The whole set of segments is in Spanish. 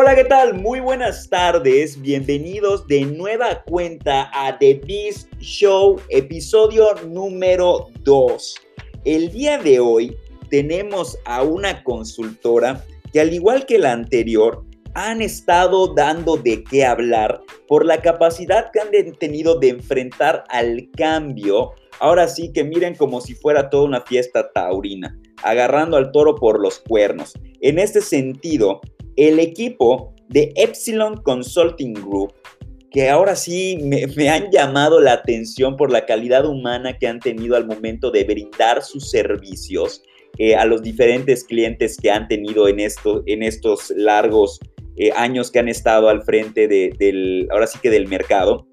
Hola, ¿qué tal? Muy buenas tardes. Bienvenidos de nueva cuenta a The Beast Show, episodio número 2. El día de hoy tenemos a una consultora que al igual que la anterior, han estado dando de qué hablar por la capacidad que han tenido de enfrentar al cambio. Ahora sí que miren como si fuera toda una fiesta taurina, agarrando al toro por los cuernos. En este sentido, el equipo de Epsilon Consulting Group, que ahora sí me, han llamado la atención por la calidad humana que han tenido al momento de brindar sus servicios eh, a los diferentes clientes que han tenido en, esto, en estos largos eh, años que han estado al frente del, ahora sí que del mercado.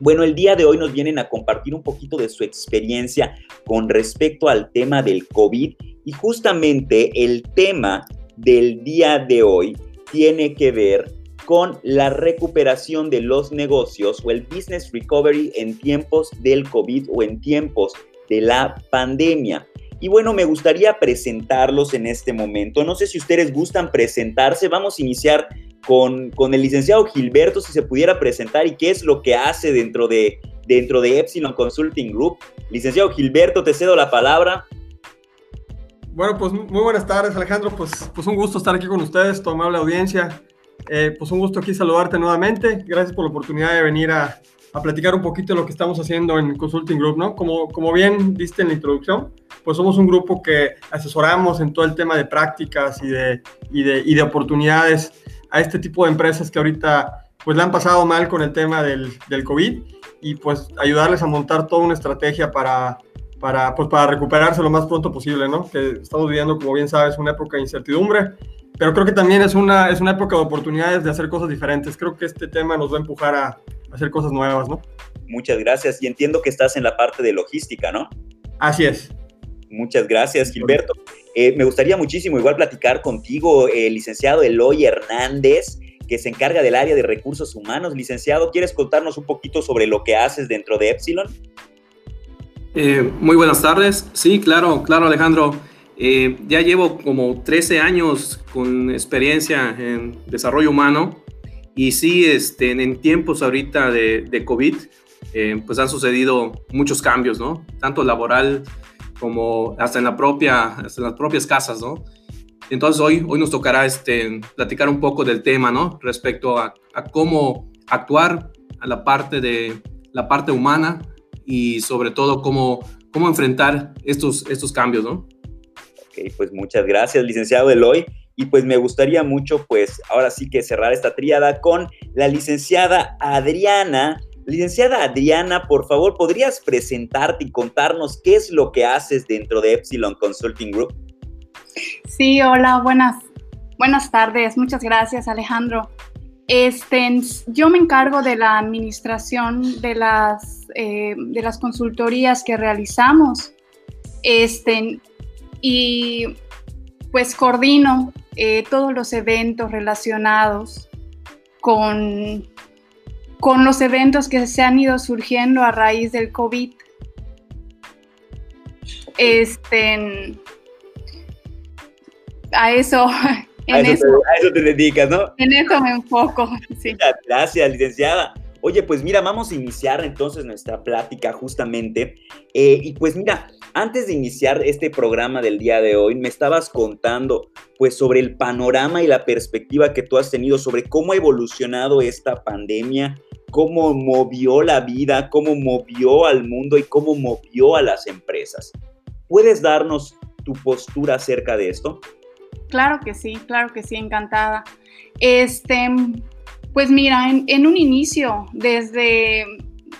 Bueno, el día de hoy nos vienen a compartir un poquito de su experiencia con respecto al tema del COVID y justamente el tema del día de hoy tiene que ver con la recuperación de los negocios o el business recovery en tiempos del COVID o en tiempos de la pandemia. Y bueno, me gustaría presentarlos en este momento. No sé si ustedes gustan presentarse. Vamos a iniciar con, con, el licenciado Gilberto, si se pudiera presentar y qué es lo que hace dentro de, dentro de Epsilon Consulting Group. Licenciado Gilberto, te cedo la palabra. Bueno, pues muy buenas tardes, Alejandro. Pues, pues un gusto estar aquí con ustedes, tu amable audiencia. Eh, pues un gusto aquí saludarte nuevamente. Gracias por la oportunidad de venir a, a platicar un poquito de lo que estamos haciendo en Consulting Group, ¿no? Como, como bien viste en la introducción, pues somos un grupo que asesoramos en todo el tema de prácticas y de, y de, y de oportunidades a este tipo de empresas que ahorita pues le han pasado mal con el tema del, del COVID y pues ayudarles a montar toda una estrategia para, para, pues, para recuperarse lo más pronto posible, ¿no? Que estamos viviendo, como bien sabes, una época de incertidumbre, pero creo que también es una, es una época de oportunidades de hacer cosas diferentes. Creo que este tema nos va a empujar a, hacer cosas nuevas, ¿no? Muchas gracias. Y entiendo que estás en la parte de logística, ¿no? Así es. Muchas gracias, Gilberto. Eh, me gustaría muchísimo igual platicar contigo, el licenciado Eloy Hernández, que se encarga del área de recursos humanos. Licenciado, ¿quieres contarnos un poquito sobre lo que haces dentro de Epsilon? Eh, muy buenas tardes. Sí, claro, claro, Alejandro. Eh, ya llevo como 13 años con experiencia en desarrollo humano y sí, este, en tiempos ahorita de, COVID, eh, pues han sucedido muchos cambios, ¿no? Tanto laboral como hasta en, la propia, hasta en las propias casas, ¿no? Entonces hoy, hoy nos tocará este, platicar un poco del tema, ¿no? Respecto a, a cómo actuar a la parte de la parte humana y sobre todo cómo, cómo enfrentar estos, estos cambios, ¿no? Ok, pues muchas gracias, licenciado Eloy. Y pues me gustaría mucho, pues ahora sí que cerrar esta tríada con la licenciada Adriana. Licenciada Adriana, por favor, ¿podrías presentarte y contarnos qué es lo que haces dentro de Epsilon Consulting Group? Sí, hola, buenas, buenas tardes. Muchas gracias, Alejandro. Este, yo me encargo de la administración de las, eh, de las consultorías que realizamos. Este, y pues coordino eh, todos los eventos relacionados con, con los eventos que se han ido surgiendo a raíz del COVID. Este, a eso, en a eso, te, a eso te dedicas, ¿no? En eso me enfoco, sí. Gracias, licenciada. Oye, pues mira, vamos a iniciar entonces nuestra plática justamente. Eh, y pues mira, antes de iniciar este programa del día de hoy, me estabas contando pues sobre el panorama y la perspectiva que tú has tenido sobre cómo ha evolucionado esta pandemia, cómo movió la vida, cómo movió al mundo y cómo movió a las empresas. ¿Puedes darnos tu postura acerca de esto? Claro que sí, claro que sí, encantada. Este, pues mira, en, un inicio, desde,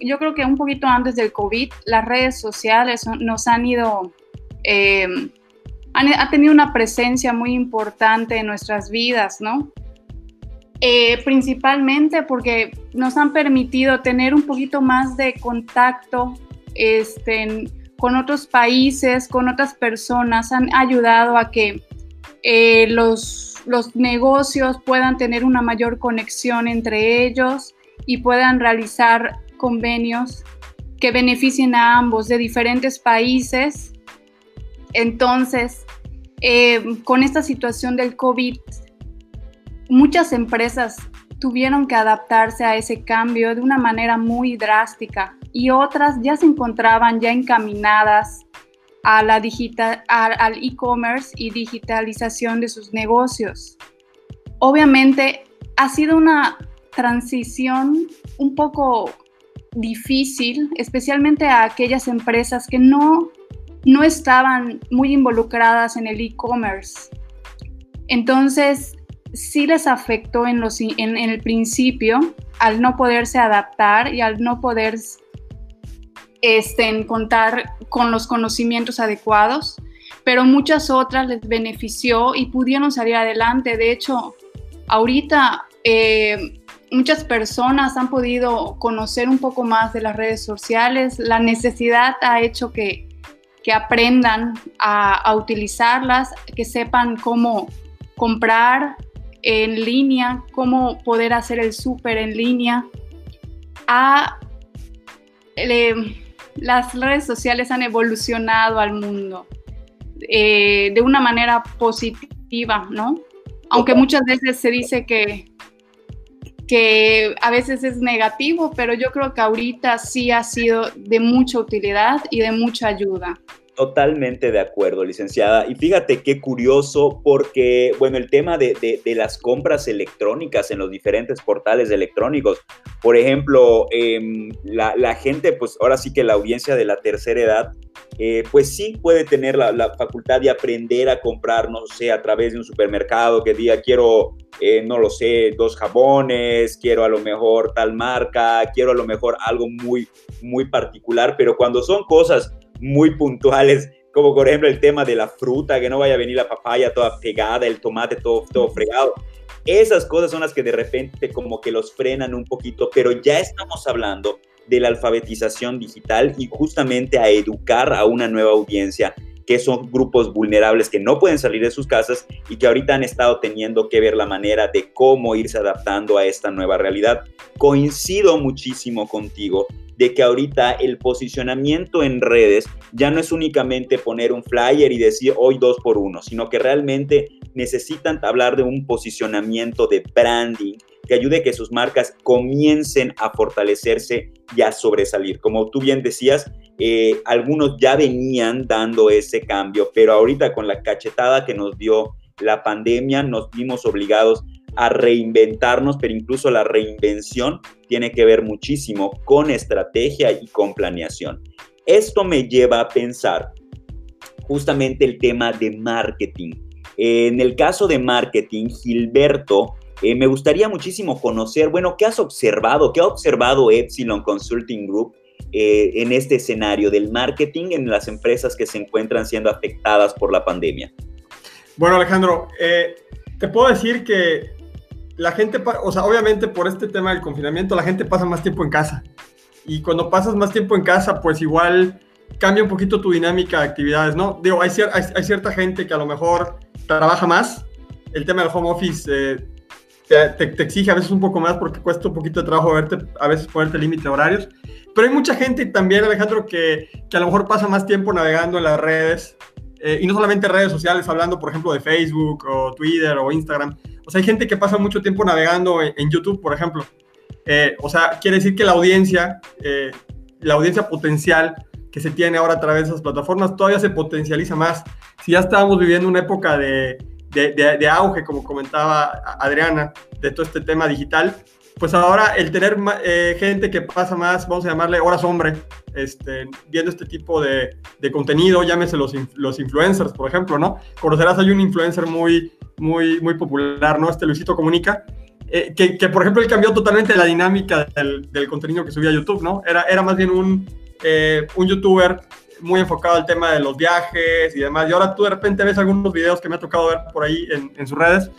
yo creo que un poquito antes del COVID, las redes sociales nos han ido, eh, han, ha tenido una presencia muy importante en nuestras vidas, ¿no? Eh, principalmente porque nos han permitido tener un poquito más de contacto este, con otros países, con otras personas, han ayudado a que eh, los los negocios puedan tener una mayor conexión entre ellos y puedan realizar convenios que beneficien a ambos de diferentes países. Entonces, eh, con esta situación del COVID, muchas empresas tuvieron que adaptarse a ese cambio de una manera muy drástica y otras ya se encontraban ya encaminadas a la digital, al e-commerce y digitalización de sus negocios. Obviamente ha sido una transición un poco difícil, especialmente a aquellas empresas que no, no estaban muy involucradas en el e-commerce. Entonces, sí les afectó en, los, en, el principio al no poderse adaptar y al no poder este, contar con los conocimientos adecuados, pero muchas otras les benefició y pudieron salir adelante. De hecho, ahorita eh, muchas personas han podido conocer un poco más de las redes sociales. La necesidad ha hecho que, que aprendan a, utilizarlas, que sepan cómo comprar en línea, cómo poder hacer el súper en línea. Las redes sociales han evolucionado al mundo eh, de una manera positiva, ¿no? Aunque muchas veces se dice que, que a veces es negativo, pero yo creo que ahorita sí ha sido de mucha utilidad y de mucha ayuda. Totalmente de acuerdo, licenciada. Y fíjate qué curioso, porque, bueno, el tema de, las compras electrónicas en los diferentes portales electrónicos, por ejemplo, em, la, gente, pues ahora sí que la audiencia de la tercera edad, eh, pues sí puede tener la, facultad de aprender a comprar, no sé, a través de un supermercado que diga, quiero, eh, no lo sé, dos jabones, quiero a lo mejor tal marca, quiero a lo mejor algo muy, muy particular, pero cuando son cosas muy puntuales, como por ejemplo el tema de la fruta, que no vaya a venir la papaya toda pegada, el tomate todo, todo fregado. Esas cosas son las que de repente como que los frenan un poquito, pero ya estamos hablando de la alfabetización digital y justamente a educar a una nueva audiencia que son grupos vulnerables que no pueden salir de sus casas y que ahorita han estado teniendo que ver la manera de cómo irse adaptando a esta nueva realidad. Coincido muchísimo contigo de que ahorita el posicionamiento en redes ya no es únicamente poner un flyer y decir hoy dos por uno, sino que realmente necesitan hablar de un posicionamiento de branding que ayude a que sus marcas comiencen a fortalecerse y a sobresalir. Como tú bien decías, eh, algunos ya venían dando ese cambio, pero ahorita con la cachetada que nos dio la pandemia nos vimos obligados a reinventarnos, pero incluso la reinvención tiene que ver muchísimo con estrategia y con planeación. Esto me lleva a pensar justamente el tema de marketing. En el caso de marketing, Gilberto, eh, me gustaría muchísimo conocer, bueno, ¿qué has observado? ¿Qué ha observado Epsilon Consulting Group eh, en este escenario del marketing en las empresas que se encuentran siendo afectadas por la pandemia? Bueno, Alejandro, eh, te puedo decir que la gente, o sea, obviamente por este tema del confinamiento, la gente pasa más tiempo en casa. Y cuando pasas más tiempo en casa, pues igual cambia un poquito tu dinámica de actividades, ¿no? Digo, hay, hay, cierta gente que a lo mejor trabaja más. El tema del home office eh, te, exige a veces un poco más porque cuesta un poquito de trabajo verte, a veces ponerte límite horarios. Pero hay mucha gente también, Alejandro, que, que a lo mejor pasa más tiempo navegando en las redes. Eh, y no solamente redes sociales, hablando, por ejemplo, de Facebook o Twitter o Instagram, o sea, hay gente que pasa mucho tiempo navegando en, YouTube, por ejemplo. Eh, o sea, quiere decir que la audiencia, eh, la audiencia potencial que se tiene ahora a través de esas plataformas todavía se potencializa más. Si ya estábamos viviendo una época de, de, auge, como comentaba Adriana, de todo este tema digital, pues ahora el tener eh, gente que pasa más, vamos a llamarle horas hombre, este, viendo este tipo de, de contenido, llámese los, los, influencers, por ejemplo, ¿no? Conocerás, hay un influencer muy, muy, muy popular, ¿no? Este Luisito Comunica, eh, que, que, por ejemplo, él cambió totalmente la dinámica del, del, contenido que subía a YouTube, ¿no? Era, era más bien un, eh, un youtuber muy enfocado al tema de los viajes y demás. Y ahora tú de repente ves algunos videos que me ha tocado ver por ahí en, en sus redes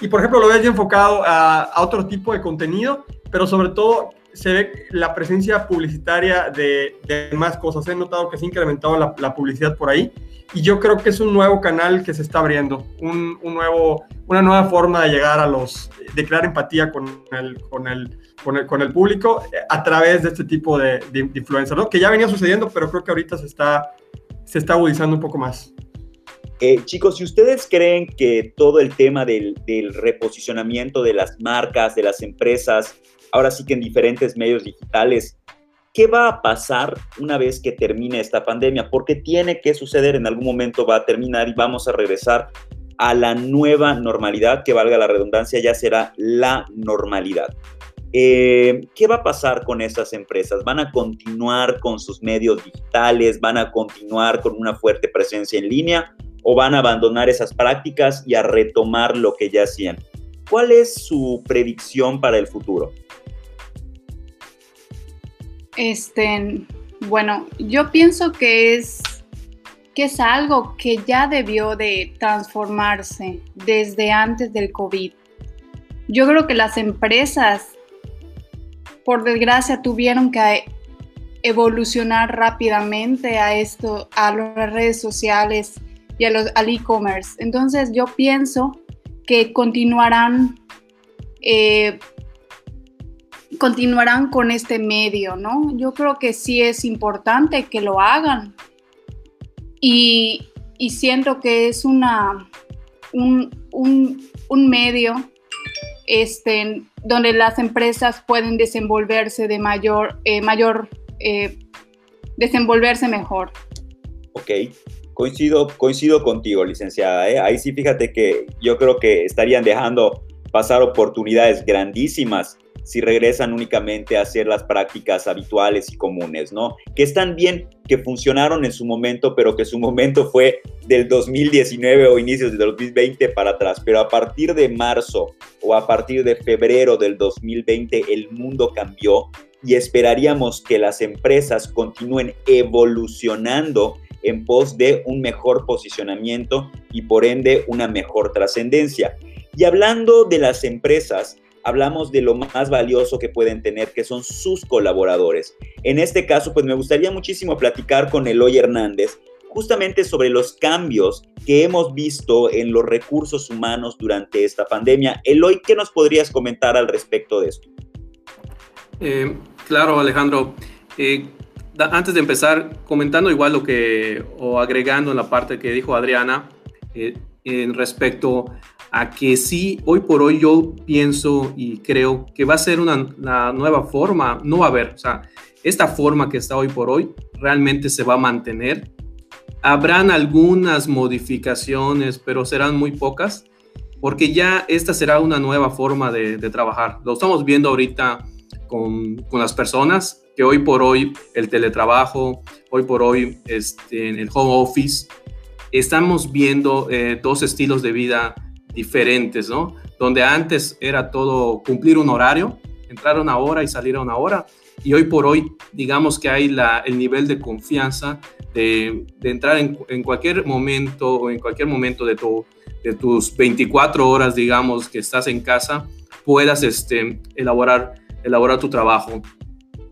y por ejemplo lo ves ya enfocado a, otro tipo de contenido, pero sobre todo se ve la presencia publicitaria de, más cosas. He notado que se ha incrementado la, publicidad por ahí y yo creo que es un nuevo canal que se está abriendo, un, nuevo, una nueva forma de llegar a los, de crear empatía con el, con el, con el, con el público a través de este tipo de, de influencers, ¿no? que ya venía sucediendo, pero creo que ahorita se está, se está agudizando un poco más. Eh, chicos, si ustedes creen que todo el tema del, reposicionamiento de las marcas, de las empresas, ahora sí que en diferentes medios digitales, ¿qué va a pasar una vez que termine esta pandemia? Porque tiene que suceder, en algún momento va a terminar y vamos a regresar a la nueva normalidad, que valga la redundancia, ya será la normalidad. Eh, ¿Qué va a pasar con esas empresas? ¿Van a continuar con sus medios digitales? ¿Van a continuar con una fuerte presencia en línea? ¿O van a abandonar esas prácticas y a retomar lo que ya hacían? ¿Cuál es su predicción para el futuro? Este, bueno, yo pienso que es que es algo que ya debió de transformarse desde antes del COVID. Yo creo que las empresas por desgracia tuvieron que evolucionar rápidamente a esto, a las redes sociales y a los, al e-commerce. Entonces yo pienso que continuarán, eh, continuarán con este medio, ¿no? Yo creo que sí es importante que lo hagan y, siento que es una, un, un medio este, donde las empresas pueden desenvolverse de mayor, eh, mayor eh, desenvolverse mejor. Ok, coincido, coincido contigo, licenciada. ¿eh? Ahí sí, fíjate que yo creo que estarían dejando pasar oportunidades grandísimas si regresan únicamente a hacer las prácticas habituales y comunes, ¿no? Que están bien, que funcionaron en su momento, pero que su momento fue del 2019 o inicios del 2020 para atrás. Pero a partir de marzo o a partir de febrero del 2020 el mundo cambió y esperaríamos que las empresas continúen evolucionando en pos de un mejor posicionamiento y por ende una mejor trascendencia. Y hablando de las empresas, hablamos de lo más valioso que pueden tener, que son sus colaboradores. En este caso, pues me gustaría muchísimo platicar con Eloy Hernández justamente sobre los cambios que hemos visto en los recursos humanos durante esta pandemia. Eloy, ¿qué nos podrías comentar al respecto de esto? Eh, claro, Alejandro. Eh, antes de empezar, comentando igual lo que, o agregando en la parte que dijo Adriana, eh, en respecto a que sí, hoy por hoy yo pienso y creo que va a ser una, nueva forma, no va a haber, o sea, esta forma que está hoy por hoy realmente se va a mantener. Habrán algunas modificaciones, pero serán muy pocas, porque ya esta será una nueva forma de, trabajar. Lo estamos viendo ahorita con, con, las personas, que hoy por hoy el teletrabajo, hoy por hoy este, el home office, estamos viendo eh, dos estilos de vida diferentes, ¿no? Donde antes era todo cumplir un horario, entrar a una hora y salir a una hora. Y hoy por hoy, digamos que hay la, el nivel de confianza de, de entrar en, en, cualquier momento o en cualquier momento de, tu, de tus 24 horas, digamos, que estás en casa, puedas este, elaborar, elaborar tu trabajo.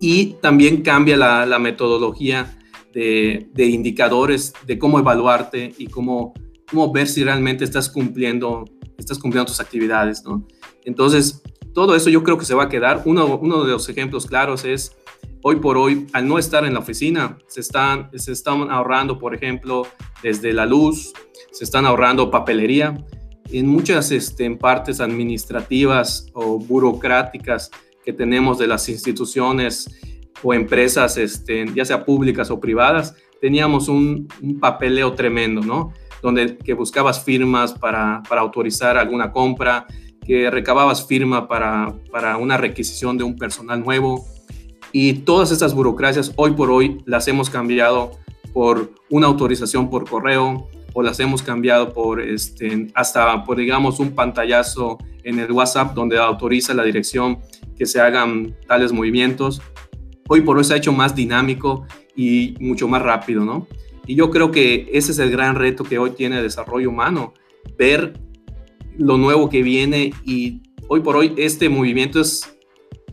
Y también cambia la, metodología de, de indicadores de cómo evaluarte y cómo cómo ver si realmente estás cumpliendo, estás cumpliendo tus actividades, ¿no? Entonces, todo eso yo creo que se va a quedar. Uno, uno de los ejemplos claros es, hoy por hoy, al no estar en la oficina, se están, se están ahorrando, por ejemplo, desde la luz, se están ahorrando papelería. En muchas este, en partes administrativas o burocráticas que tenemos de las instituciones o empresas, este, ya sea públicas o privadas, teníamos un, un papeleo tremendo, ¿no? donde que buscabas firmas para, para autorizar alguna compra, que recababas firma para, para una requisición de un personal nuevo. Y todas estas burocracias hoy por hoy las hemos cambiado por una autorización por correo o las hemos cambiado por este, hasta por digamos un pantallazo en el WhatsApp donde autoriza la dirección que se hagan tales movimientos. Hoy por hoy se ha hecho más dinámico y mucho más rápido, ¿no? Y yo creo que ese es el gran reto que hoy tiene el desarrollo humano, ver lo nuevo que viene y hoy por hoy este movimiento es,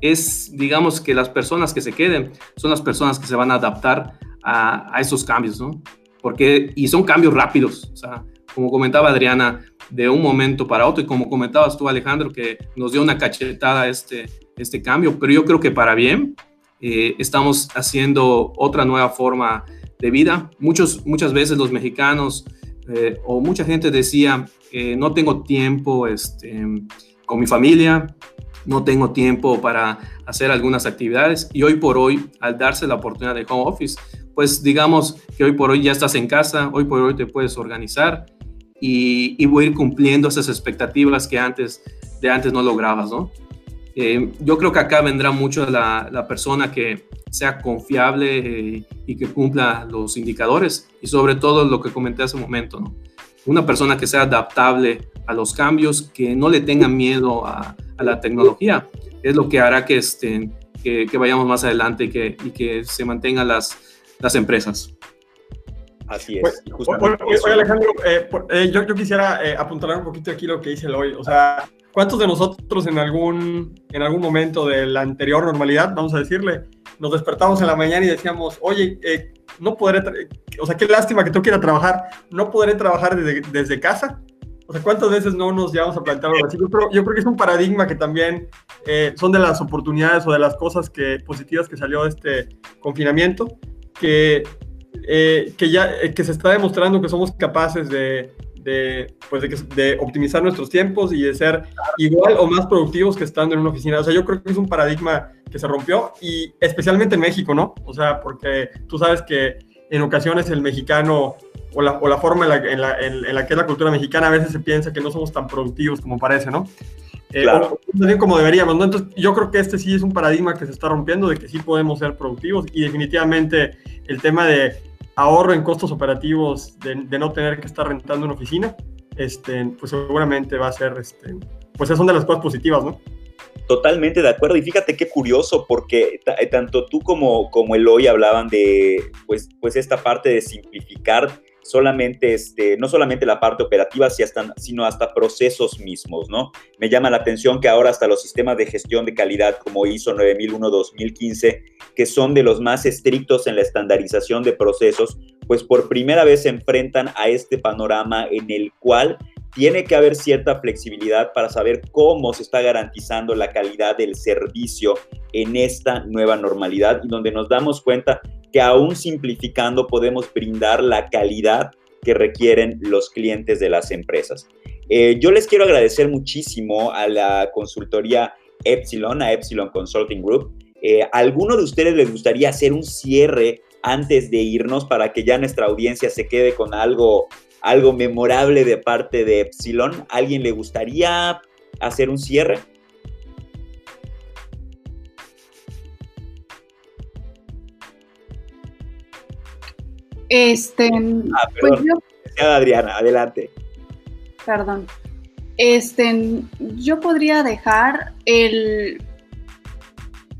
es digamos que las personas que se queden son las personas que se van a adaptar a, a esos cambios, ¿no? Porque, y son cambios rápidos, o sea, como comentaba Adriana, de un momento para otro, y como comentabas tú, Alejandro, que nos dio una cachetada este, este cambio, pero yo creo que para bien eh, estamos haciendo otra nueva forma de vida. Muchos, muchas veces los mexicanos eh, o mucha gente decía, no tengo tiempo este, con mi familia, no tengo tiempo para hacer algunas actividades y hoy por hoy, al darse la oportunidad de home office, pues digamos que hoy por hoy ya estás en casa, hoy por hoy te puedes organizar y, y voy a ir cumpliendo esas expectativas que antes de antes no lograbas, ¿no? Eh, yo creo que acá vendrá mucho la, la persona que sea confiable eh, y que cumpla los indicadores y sobre todo lo que comenté hace un momento, ¿no? Una persona que sea adaptable a los cambios, que no le tenga miedo a, a la tecnología, es lo que hará que, estén, que, que vayamos más adelante y que, y que se mantengan las, las empresas. Así es. Pues, oye, Alejandro, eh, eh, yo, yo, quisiera eh, apuntalar un poquito aquí lo que dice el hoy. O sea, ¿cuántos de nosotros en algún, en algún momento de la anterior normalidad, vamos a decirle, nos despertamos en la mañana y decíamos, oye, no podré, o sea, qué lástima que tú quieras trabajar, no podré trabajar desde, desde casa? O sea, ¿cuántas veces no nos llevamos a plantear algo así? Yo creo, yo creo que es un paradigma que también son de las oportunidades o de las cosas que, positivas que salió de este confinamiento, que eh, que ya eh, que se está demostrando que somos capaces de, de, pues de, optimizar nuestros tiempos y de ser igual o más productivos que estando en una oficina. O sea, yo creo que es un paradigma que se rompió y especialmente en México, ¿no? O sea, porque tú sabes que en ocasiones el mexicano o la, o la forma en la, en, la, en la, que es la cultura mexicana a veces se piensa que no somos tan productivos como parece, ¿no? Eh, claro. como deberíamos, ¿no? Entonces, yo creo que este sí es un paradigma que se está rompiendo, de que sí podemos ser productivos y definitivamente el tema de ahorro en costos operativos de, no tener que estar rentando una oficina, este, pues seguramente va a ser, este, pues es una de las cosas positivas, ¿no? Totalmente de acuerdo. Y fíjate qué curioso, porque tanto tú como, como Eloy hablaban de pues, pues esta parte de simplificar solamente, este, no solamente la parte operativa, sino hasta procesos mismos, ¿no? Me llama la atención que ahora hasta los sistemas de gestión de calidad como ISO 9001-2015, que son de los más estrictos en la estandarización de procesos, pues por primera vez se enfrentan a este panorama en el cual tiene que haber cierta flexibilidad para saber cómo se está garantizando la calidad del servicio en esta nueva normalidad y donde nos damos cuenta que aún simplificando podemos brindar la calidad que requieren los clientes de las empresas. Eh, yo les quiero agradecer muchísimo a la consultoría Epsilon, a Epsilon Consulting Group. Eh, ¿Alguno de ustedes les gustaría hacer un cierre antes de irnos para que ya nuestra audiencia se quede con algo, algo memorable de parte de Epsilon? ¿Alguien le gustaría hacer un cierre? Este, ah, pues Adriana, adelante. Perdón. Este, yo podría dejar el,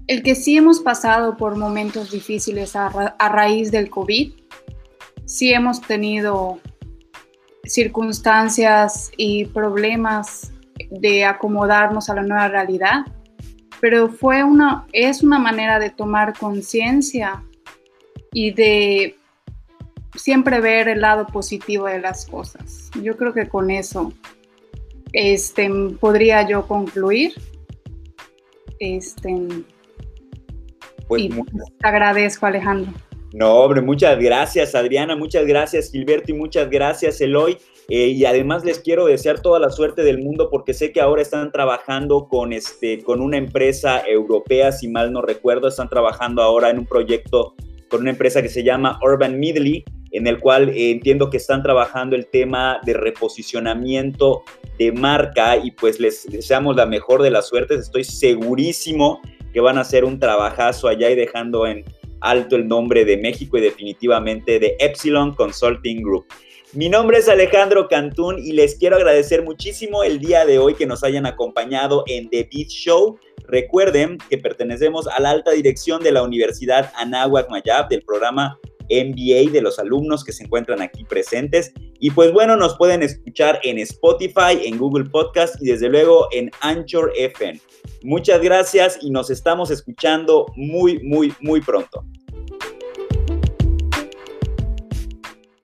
el que sí hemos pasado por momentos difíciles a, a raíz del COVID. Sí hemos tenido circunstancias y problemas de acomodarnos a la nueva realidad, pero fue una, es una manera de tomar conciencia y de siempre ver el lado positivo de las cosas. Yo creo que con eso este, podría yo concluir. Este, pues, y pues, te agradezco, Alejandro. No, hombre, muchas gracias, Adriana, muchas gracias, Gilberto, y muchas gracias, Eloy. Eh, y además les quiero desear toda la suerte del mundo porque sé que ahora están trabajando con, este, con una empresa europea, si mal no recuerdo, están trabajando ahora en un proyecto con una empresa que se llama Urban Midley en el cual eh, entiendo que están trabajando el tema de reposicionamiento de marca y pues les deseamos la mejor de las suertes. Estoy segurísimo que van a hacer un trabajazo allá y dejando en alto el nombre de México y definitivamente de Epsilon Consulting Group. Mi nombre es Alejandro Cantún y les quiero agradecer muchísimo el día de hoy que nos hayan acompañado en The Beat Show. Recuerden que pertenecemos a la alta dirección de la Universidad Anáhuac Mayab del programa MBA de los alumnos que se encuentran aquí presentes. Y pues bueno, nos pueden escuchar en Spotify, en Google Podcast y desde luego en Anchor FM. Muchas gracias y nos estamos escuchando muy, muy, muy pronto.